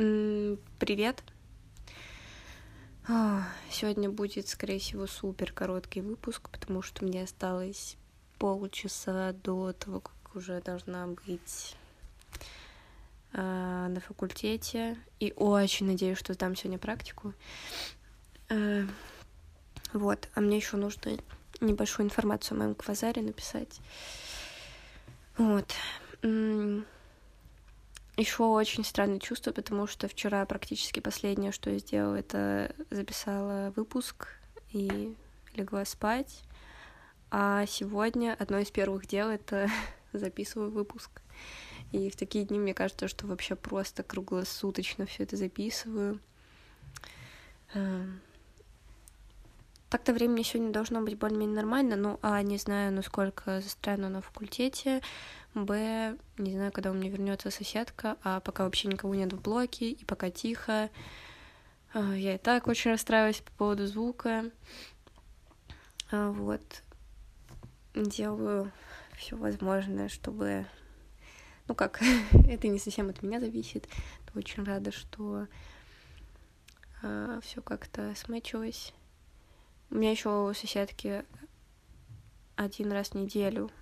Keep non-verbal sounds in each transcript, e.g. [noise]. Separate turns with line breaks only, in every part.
Привет. Сегодня будет, скорее всего, супер короткий выпуск, потому что мне осталось полчаса до того, как уже должна быть э, на факультете. И очень надеюсь, что сдам сегодня практику. Э, вот, а мне еще нужно небольшую информацию о моем квазаре написать. Вот. Еще очень странное чувство, потому что вчера практически последнее, что я сделала, это записала выпуск и легла спать. А сегодня одно из первых дел — это [laughs] записываю выпуск. И в такие дни мне кажется, что вообще просто круглосуточно все это записываю. Так-то времени сегодня должно быть более-менее нормально, ну, а, не знаю, насколько застряну на факультете, Б, не знаю, когда у меня вернется соседка, а пока вообще никого нет в блоке, и пока тихо. А, я и так очень расстраиваюсь по поводу звука. А, вот. Делаю все возможное, чтобы... Ну как, [laughs] это не совсем от меня зависит. Очень рада, что а, все как-то смычилось. У меня еще у соседки один раз в неделю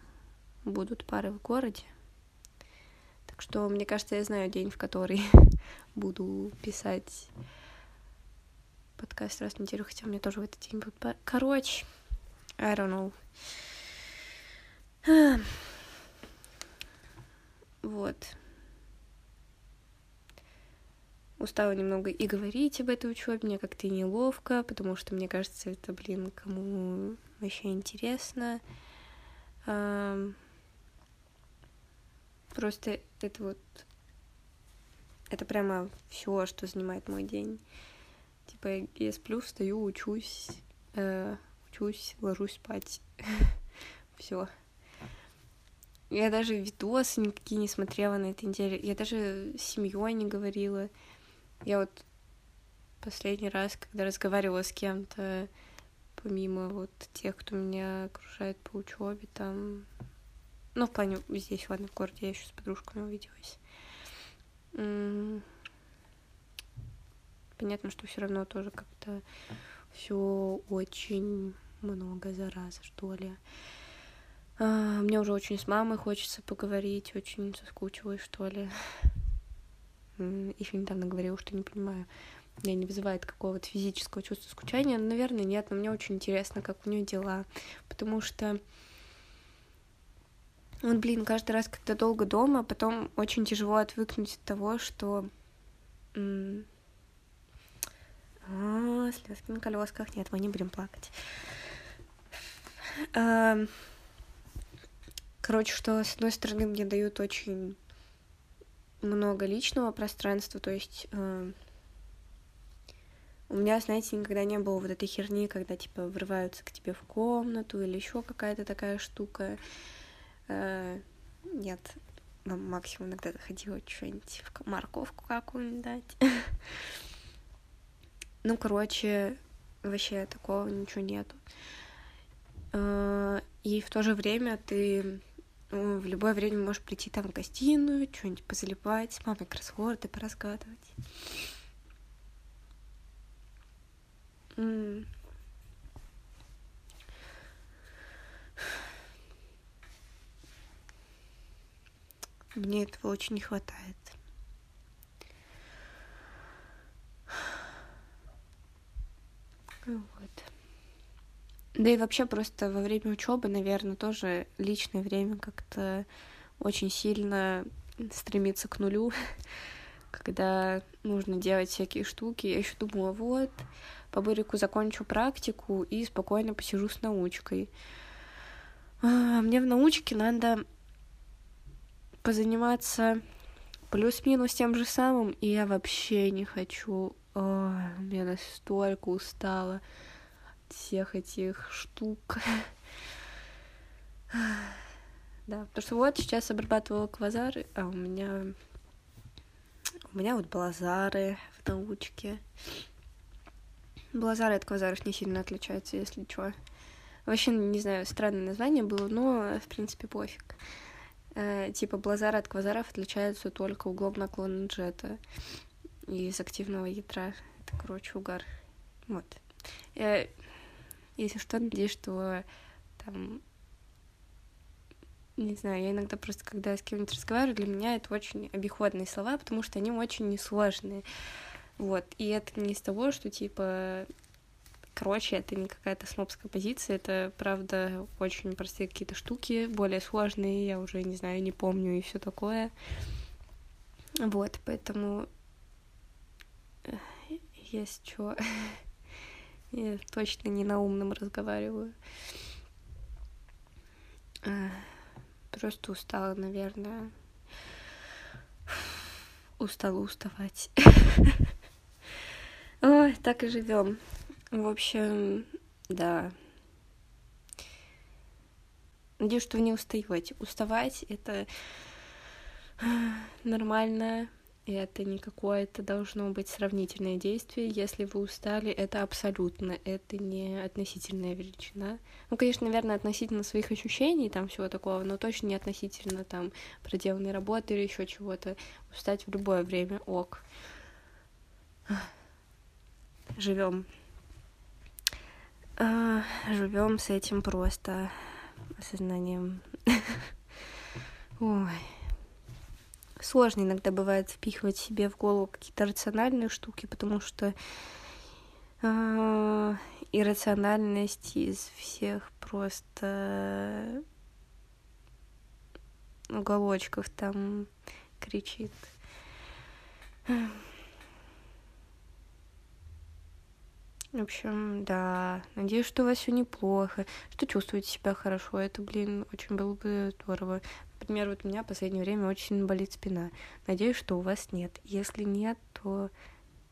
будут пары в городе. Так что, мне кажется, я знаю день, в который [laughs] буду писать подкаст раз в неделю, хотя меня тоже в этот день будет... Короче, I don't know. [sighs] Вот. Устала немного и говорить об этой учебе, мне как-то неловко, потому что мне кажется, это, блин, кому вообще интересно. Просто это вот... Это прямо все, что занимает мой день. Типа, я сплю, встаю, учусь, э, учусь, ложусь спать. [laughs] все. Я даже видосы никакие не смотрела на этой неделе. Я даже с семьей не говорила. Я вот последний раз, когда разговаривала с кем-то, помимо вот тех, кто меня окружает по учебе, там ну, в плане здесь, ладно, в городе я еще с подружками увиделась. Понятно, что все равно тоже как-то все очень много зараза, что ли. А, мне уже очень с мамой хочется поговорить, очень соскучилась, что ли. Еще недавно говорила, что не понимаю, меня не вызывает какого-то физического чувства скучания. Наверное, нет, но мне очень интересно, как у нее дела, потому что вот, блин, каждый раз, когда долго дома, потом очень тяжело отвыкнуть от того, что... А, слезки на колесках. Нет, мы не будем плакать. Короче, что с одной стороны мне дают очень много личного пространства, то есть э, у меня, знаете, никогда не было вот этой херни, когда типа врываются к тебе в комнату или еще какая-то такая штука. Э, нет, максимум иногда заходила что-нибудь в морковку какую-нибудь дать. [laughs] ну, короче, вообще такого ничего нету. Э, и в то же время ты в любое время можешь прийти там в гостиную, что-нибудь позалипать, с мамой кроссворды поразгадывать. Мне этого очень не хватает. Вот. Да и вообще просто во время учебы, наверное, тоже личное время как-то очень сильно стремится к нулю, [laughs] когда нужно делать всякие штуки. Я еще думала, вот, по Бурику закончу практику и спокойно посижу с научкой. А, мне в научке надо позаниматься плюс-минус тем же самым, и я вообще не хочу. О, я настолько устала всех этих штук. Да, потому что вот сейчас обрабатывала квазары, а у меня... У меня вот блазары в научке. Блазары от квазаров не сильно отличаются, если что. Вообще, не знаю, странное название было, но, в принципе, пофиг. Э, типа блазары от квазаров отличаются только углом наклона джета. из активного ядра. Это, короче, угар. Вот. Я, если что, надеюсь, что там не знаю, я иногда просто, когда с кем-нибудь разговариваю, для меня это очень обиходные слова, потому что они очень несложные. Вот, и это не из того, что, типа, короче, это не какая-то снобская позиция, это, правда, очень простые какие-то штуки, более сложные, я уже, не знаю, не помню и все такое. Вот, поэтому э, есть что. [laughs] Я точно не на умном разговариваю. Просто устала, наверное. Устала уставать. [laughs] Ой, так и живем. В общем, да. Надеюсь, что вы не устаете. Уставать это нормально, и это не какое-то должно быть сравнительное действие. Если вы устали, это абсолютно, это не относительная величина. Ну, конечно, наверное, относительно своих ощущений, там всего такого, но точно не относительно там проделанной работы или еще чего-то. Устать в любое время ок. Живем. А, живем с этим просто осознанием. [laughs] Ой сложно иногда бывает впихивать себе в голову какие-то рациональные штуки, потому что э, иррациональность из всех просто уголочков там кричит. В общем, да. Надеюсь, что у вас все неплохо, что чувствуете себя хорошо. Это, блин, очень было бы здорово. Например, вот у меня в последнее время очень болит спина. Надеюсь, что у вас нет. Если нет, то...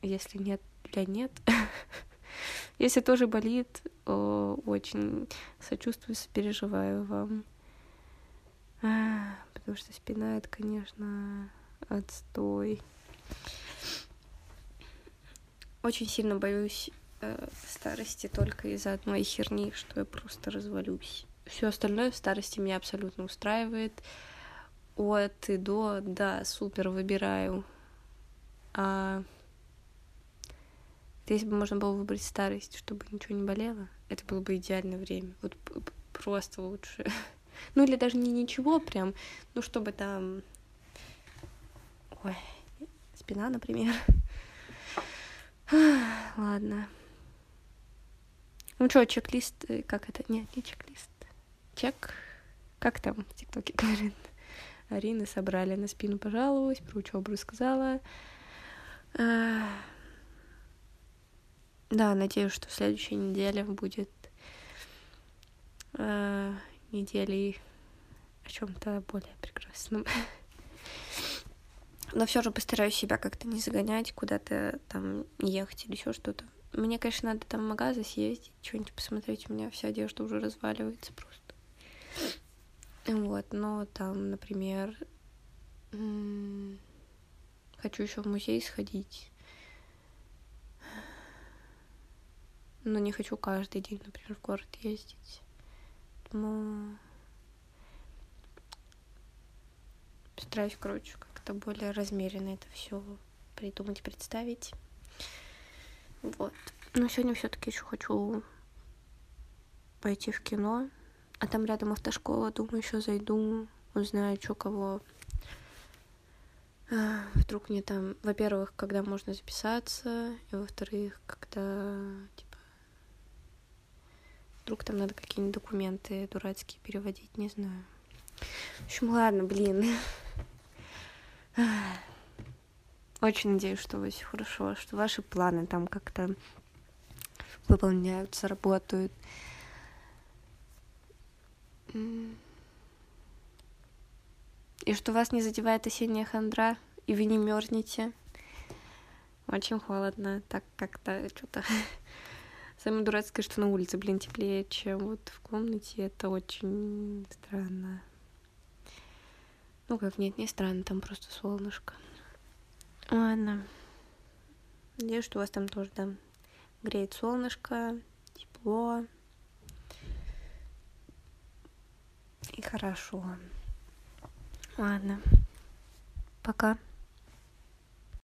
Если нет, для нет. [laughs] Если тоже болит, очень сочувствую, сопереживаю вам. Потому что спина — это, конечно, отстой. Очень сильно боюсь э, старости только из-за одной херни, что я просто развалюсь. Все остальное в старости меня абсолютно устраивает. От и до, да, супер, выбираю. А если бы можно было выбрать старость, чтобы ничего не болело, это было бы идеальное время. Вот просто лучше. [laughs] Ну или даже не ничего прям, ну чтобы там... Ой, спина, например. [laughs] Ладно. Ну что, чек-лист, э, как это? Нет, не чек-лист. Чек, как там в ТикТоке говорят? Арины собрали на спину, пожаловалась, про учебу рассказала. А, да, надеюсь, что в следующей неделе будет э, недели о чем-то более прекрасном. Но все же постараюсь себя как-то не загонять, куда-то там ехать или еще что-то. Мне, конечно, надо там в магазы съездить, что-нибудь посмотреть. У меня вся одежда уже разваливается просто. Вот, но там, например, хочу еще в музей сходить. Но не хочу каждый день, например, в город ездить. Поэтому постараюсь, короче, как-то более размеренно это все придумать, представить. Вот. Но сегодня все-таки еще хочу пойти в кино. А там рядом автошкола, думаю, еще зайду, узнаю, что кого. А, вдруг мне там, во-первых, когда можно записаться, и во-вторых, когда, типа, вдруг там надо какие-нибудь документы дурацкие переводить, не знаю. В общем, ладно, блин. Очень надеюсь, что у вас все хорошо, что ваши планы там как-то выполняются, работают. И что вас не задевает осенняя хандра, и вы не мерзнете. Очень холодно, так как-то что-то... [laughs] Самое дурацкое, что на улице, блин, теплее, чем вот в комнате. Это очень странно. Ну как, нет, не странно, там просто солнышко. Ладно. Надеюсь, что у вас там тоже, да, греет солнышко, тепло. И хорошо. Ладно. Пока.